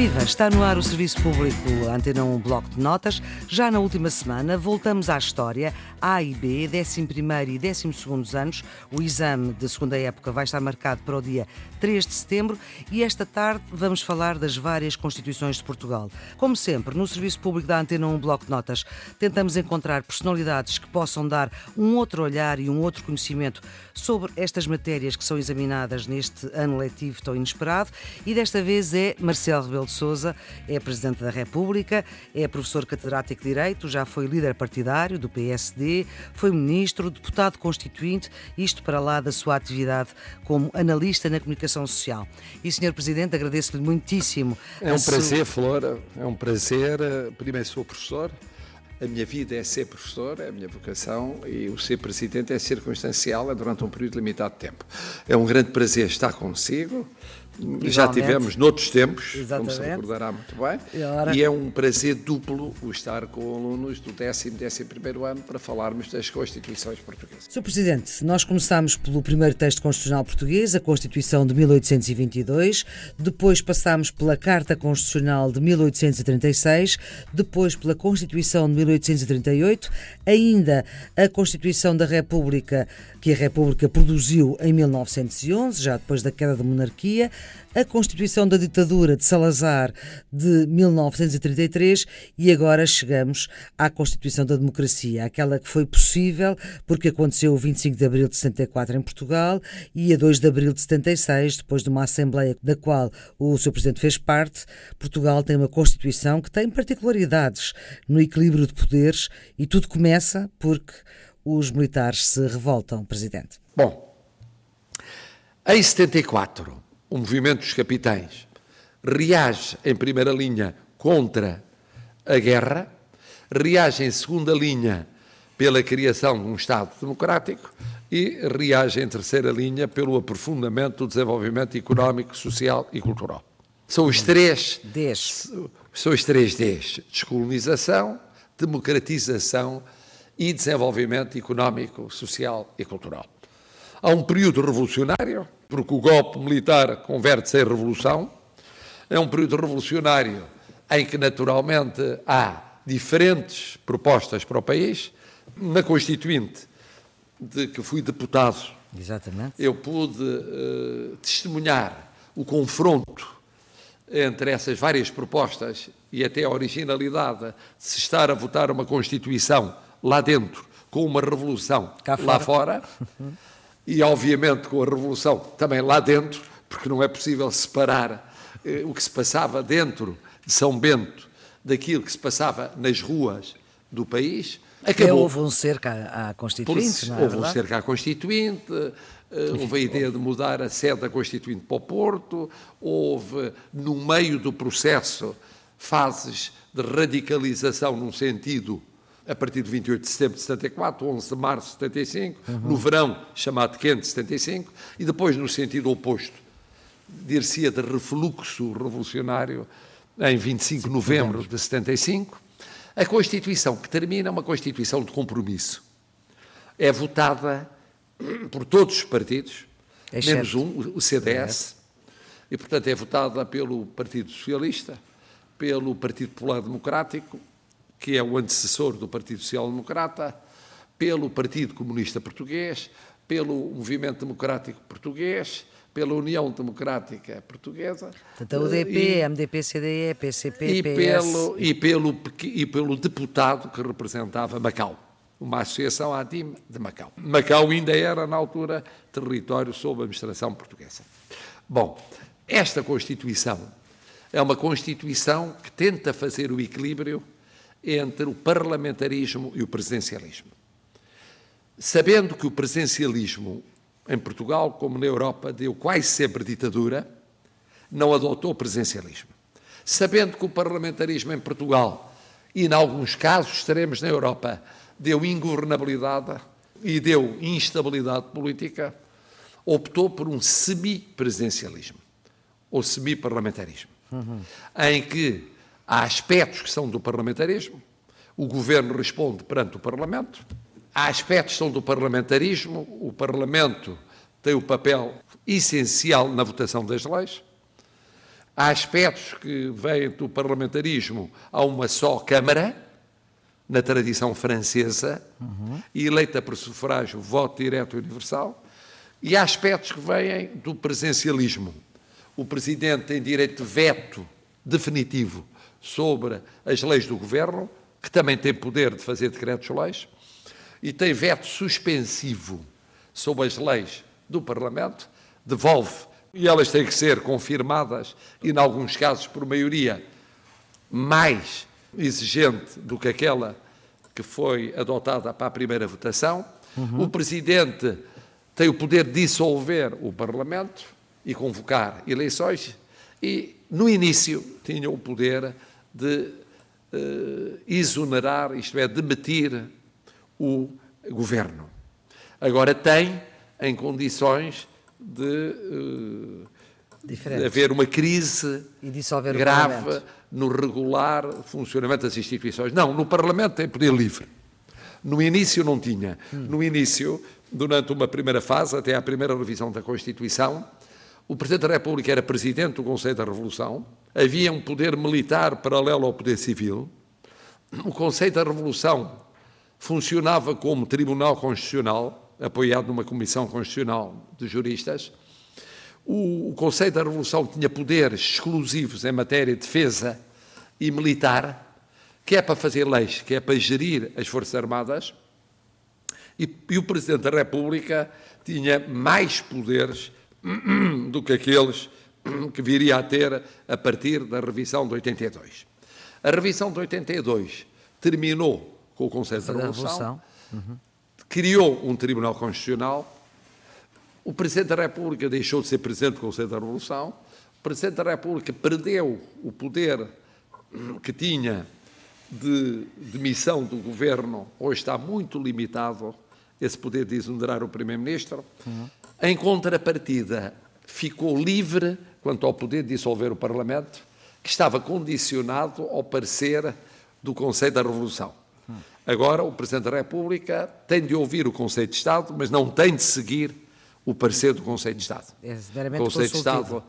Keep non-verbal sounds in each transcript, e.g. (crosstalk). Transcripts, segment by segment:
Viva! Está no ar o Serviço Público Antena 1 Bloco de Notas. Já na última semana voltamos à história A e B, 11 e 12 anos. O exame de segunda época vai estar marcado para o dia 3 de setembro e esta tarde vamos falar das várias Constituições de Portugal. Como sempre, no Serviço Público da Antena 1 Bloco de Notas, tentamos encontrar personalidades que possam dar um outro olhar e um outro conhecimento sobre estas matérias que são examinadas neste ano letivo tão inesperado e desta vez é Marcelo Rebelo de Sousa, é Presidente da República, é professor catedrático de Direito, já foi líder partidário do PSD, foi ministro, deputado constituinte, isto para lá da sua atividade como analista na comunicação social. E, Sr. Presidente, agradeço-lhe muitíssimo. É um prazer, Flora, é um prazer. Primeiro sou professor, a minha vida é ser professor, é a minha vocação, e o ser presidente é circunstancial, é durante um período limitado de tempo. É um grande prazer estar consigo. Já tivemos noutros tempos, Exatamente. como se recordará muito bem, e, e, é um prazer duplo o estar com alunos do décimo e décimo primeiro ano para falarmos das Constituições portuguesas. Sr. Presidente, nós começámos pelo primeiro texto constitucional português, a Constituição de 1822, depois passámos pela Carta Constitucional de 1836, depois pela Constituição de 1838, ainda a Constituição da República, que a República produziu em 1911, já depois da queda da monarquia, a Constituição da Ditadura de Salazar de 1933 e agora chegamos à Constituição da Democracia, aquela que foi possível porque aconteceu o 25 de abril de 74 em Portugal e a 2 de abril de 76, depois de uma Assembleia da qual o Sr. Presidente fez parte, Portugal tem uma Constituição que tem particularidades no equilíbrio de poderes e tudo começa porque os militares se revoltam, Presidente. Bom, em 74 o movimento dos capitães reage em primeira linha contra a guerra, reage em segunda linha pela criação de um Estado democrático e reage em terceira linha pelo aprofundamento do desenvolvimento económico, social e cultural. São os três Ds. São os três Ds: descolonização, democratização e desenvolvimento económico, social e cultural. Há um período revolucionário porque o golpe militar converte-se em revolução. É um período revolucionário em que, naturalmente, há diferentes propostas para o país. Na Constituinte, de que fui deputado, Exatamente. eu pude uh, testemunhar o confronto entre essas várias propostas e até a originalidade de se estar a votar uma Constituição lá dentro com uma revolução Cá lá fora. fora. (laughs) e, obviamente, com a Revolução também lá dentro, porque não é possível separar eh, o que se passava dentro de São Bento daquilo que se passava nas ruas do país. Acabou. houve um cerca à Constituinte, não é Houve verdade? um cerca à Constituinte, eh, houve a ideia de mudar a sede da Constituinte para o Porto, houve, no meio do processo, fases de radicalização num sentido a partir de 28 de setembro de 74, 11 de março de 75, uhum. no verão chamado quente de 75, e depois no sentido oposto, dir-se-ia de refluxo revolucionário em 25 de novembro de 75. A Constituição que termina é uma Constituição de compromisso. É votada por todos os partidos, é menos um, o CDS, e portanto é votada pelo Partido Socialista, pelo Partido Popular Democrático, que é o antecessor do Partido Social Democrata, pelo Partido Comunista Português, pelo Movimento Democrático Português, pela União Democrática Portuguesa. Portanto, a UDP, e, MDP, CDE, PCP, e PS. Pelo, e, pelo, e pelo deputado que representava Macau, uma associação ADIM de Macau. Macau ainda era, na altura, território sob administração portuguesa. Bom, esta Constituição é uma Constituição que tenta fazer o equilíbrio entre o parlamentarismo e o presidencialismo. Sabendo que o presidencialismo em Portugal, como na Europa, deu quase sempre ditadura, não adotou o presidencialismo. Sabendo que o parlamentarismo em Portugal, e em alguns casos estaremos na Europa, deu ingovernabilidade e deu instabilidade política, optou por um semi-presidencialismo, ou semi-parlamentarismo, uhum. em que Há aspectos que são do parlamentarismo, o governo responde perante o Parlamento, há aspectos que são do parlamentarismo, o Parlamento tem o papel essencial na votação das leis, há aspectos que vêm do parlamentarismo a uma só Câmara, na tradição francesa, uhum. e eleita por sufrágio, voto direto universal, e há aspectos que vêm do presencialismo. O Presidente tem direito de veto definitivo sobre as leis do Governo, que também tem poder de fazer decretos-leis, e tem veto suspensivo sobre as leis do Parlamento, devolve, e elas têm que ser confirmadas, e, em alguns casos, por maioria mais exigente do que aquela que foi adotada para a primeira votação. Uhum. O Presidente tem o poder de dissolver o Parlamento e convocar eleições, e, no início, tinha o poder de uh, exonerar, isto é, demitir o governo. Agora tem em condições de, uh, de haver uma crise grave no regular funcionamento das instituições. Não, no Parlamento tem poder livre. No início não tinha. Hum. No início, durante uma primeira fase, até à primeira revisão da Constituição, o Presidente da República era Presidente do Conselho da Revolução, havia um poder militar paralelo ao poder civil, o Conselho da Revolução funcionava como Tribunal Constitucional, apoiado numa Comissão Constitucional de Juristas. O, o Conselho da Revolução tinha poderes exclusivos em matéria de defesa e militar, que é para fazer leis, que é para gerir as Forças Armadas, e, e o Presidente da República tinha mais poderes (clears throat) do que aqueles (clears throat) que viria a ter a partir da revisão de 82. A revisão de 82 terminou com o Conselho da Revolução. Uhum. criou um Tribunal Constitucional, o Presidente da República deixou de ser Presidente do Conselho da Revolução, o Presidente da República perdeu o poder que tinha de demissão do governo, hoje está muito limitado esse poder de exonerar o Primeiro-Ministro. Uhum. Em contrapartida, ficou livre quanto ao poder de dissolver o Parlamento, que estava condicionado ao parecer do Conselho da Revolução. Agora, o Presidente da República tem de ouvir o Conselho de Estado, mas não tem de seguir o parecer do Conselho de Estado. É o Conselho de Estado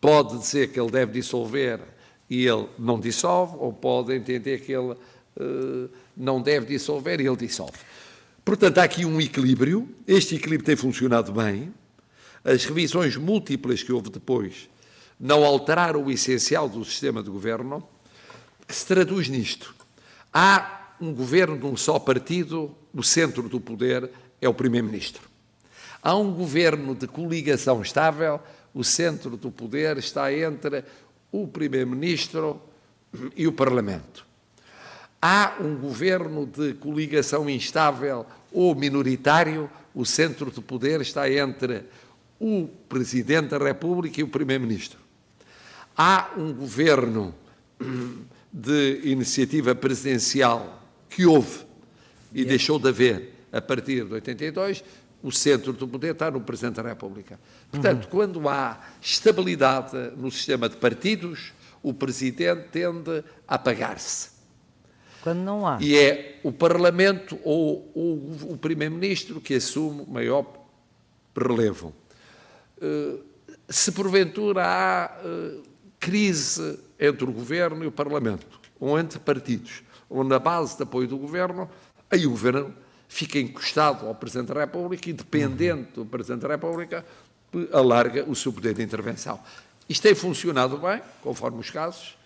pode dizer que ele deve dissolver e ele não dissolve, ou pode entender que ele uh, não deve dissolver e ele dissolve. Portanto, há aqui um equilíbrio. Este equilíbrio tem funcionado bem. As revisões múltiplas que houve depois não alteraram o essencial do sistema de governo, que se traduz nisto. Há um governo de um só partido, o centro do poder é o Primeiro-Ministro. Há um governo de coligação estável, o centro do poder está entre o Primeiro-Ministro e o Parlamento. Há um governo de coligação instável ou minoritário, o centro do poder está entre o Presidente da República e o Primeiro-Ministro. Há um governo de iniciativa presidencial que houve e deixou de haver a partir de 82, o centro do poder está no Presidente da República. Portanto, uhum. quando há estabilidade no sistema de partidos, o Presidente tende a apagar-se. Quando não há. E é o Parlamento ou, ou o Primeiro-Ministro que assume maior relevo. Uh, se porventura há uh, crise entre o Governo e o Parlamento, ou entre partidos, ou na base de apoio do Governo, aí o Governo fica encostado ao Presidente da República e, dependente do Presidente da República, alarga o seu poder de intervenção. Isto tem funcionado bem, conforme os casos, eh,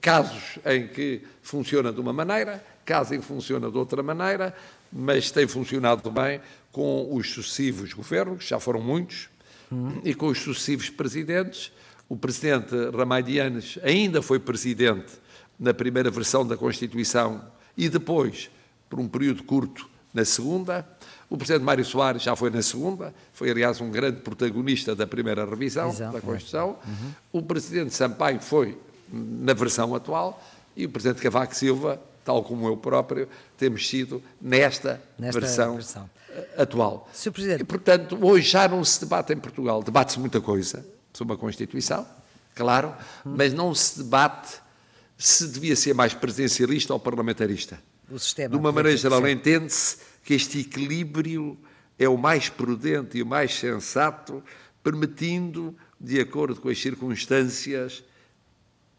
casos em que funciona de uma maneira, casos em que funciona de outra maneira, mas tem funcionado bem com os sucessivos governos, já foram muitos, hum. e com os sucessivos presidentes, o presidente Ramalhianes ainda foi presidente na primeira versão da Constituição e depois, por um período curto, na segunda. O presidente Mário Soares já foi na segunda, foi, aliás, um grande protagonista da primeira revisão Exato. da Constituição. Uhum. O presidente Sampaio foi na versão atual e o presidente Cavaco Silva, tal como eu próprio, temos sido nesta, nesta versão, versão, atual. E, portanto, hoje já não se debate em Portugal, debate-se muita coisa sobre a Constituição, claro, mas não se debate se devia ser mais presidencialista ou parlamentarista. O sistema de uma maneira geral, entende-se que este equilíbrio é o mais prudente e o mais sensato permitindo, de acordo com as circunstâncias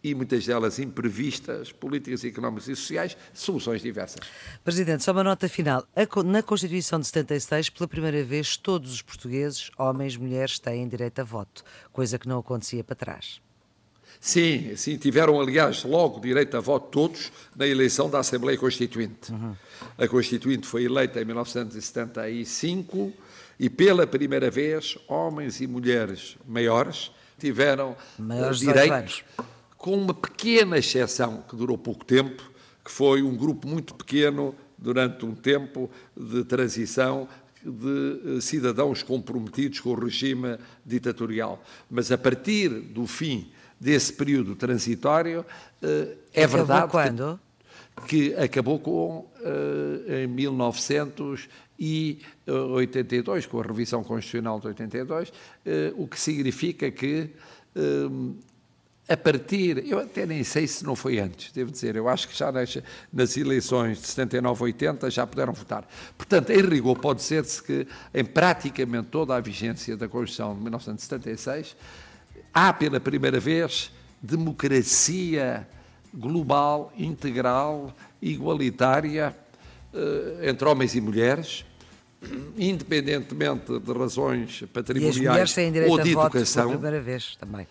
e muitas delas imprevistas, políticas económicas e sociais, soluções diversas. Presidente, só uma nota final. Na Constituição de 76, pela primeira vez, todos os portugueses, homens, mulheres, têm direito a voto, coisa que não acontecia para trás. Sim, sim, tiveram, aliás, logo direito a voto todos na eleição da Assembleia Constituinte. Uhum. A Constituinte foi eleita em 1975 e, pela primeira vez, homens e mulheres maiores tiveram maiores direitos com uma pequena exceção que durou pouco tempo, que foi um grupo muito pequeno durante um tempo de transição de eh, cidadãos comprometidos com o regime ditatorial. Mas a partir do fim desse período transitório, eh, é acabou verdade quando? Que, que acabou com eh, em 1982, com a revisão constitucional de 82, o que significa que a partir, eu até nem sei se não foi antes, devo dizer, eu acho que já nas, nas eleições de 79, 80 já puderam votar. Portanto, em rigor, pode dizer-se que em praticamente toda a vigência da Constituição de 1976, há pela primeira vez democracia global, integral, igualitária eh, entre homens e mulheres, independentemente de razões patrimoniais ou de educação. Pela primeira vez também.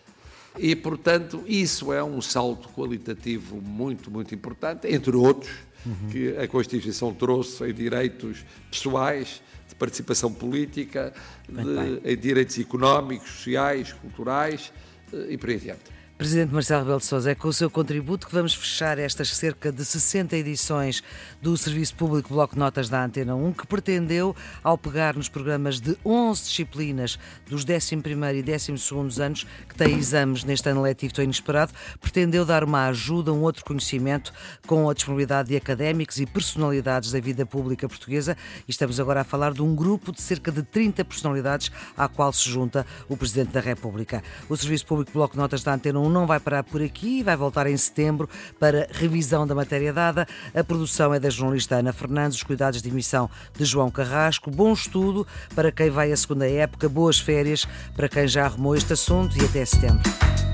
E, portanto, isso é um salto qualitativo muito, muito importante, entre outros, uhum. que a Constituição trouxe em direitos pessoais, de participação política, de, em direitos económicos, sociais, culturais eh, e por aí adiante. Presidente Marcelo Rebelo de Sousa, é com o seu contributo que vamos fechar estas cerca de 60 edições do Serviço Público Bloco Notas da Antena 1, que pretendeu, ao pegar nos programas de 11 disciplinas dos 11º e 12º anos, que têm exames neste ano letivo tão inesperado, pretendeu dar uma ajuda, um outro conhecimento, com a disponibilidade de académicos e personalidades da vida pública portuguesa. E estamos agora a falar de um grupo de cerca de 30 personalidades à qual se junta o Presidente da República. O Serviço Público Bloco Notas da Antena 1 não vai parar por aqui, vai voltar em setembro para revisão da matéria dada. A produção é da jornalista Ana Fernandes, os cuidados de emissão de João Carrasco. Bom estudo para quem vai à segunda época, boas férias para quem já arrumou este assunto e até setembro.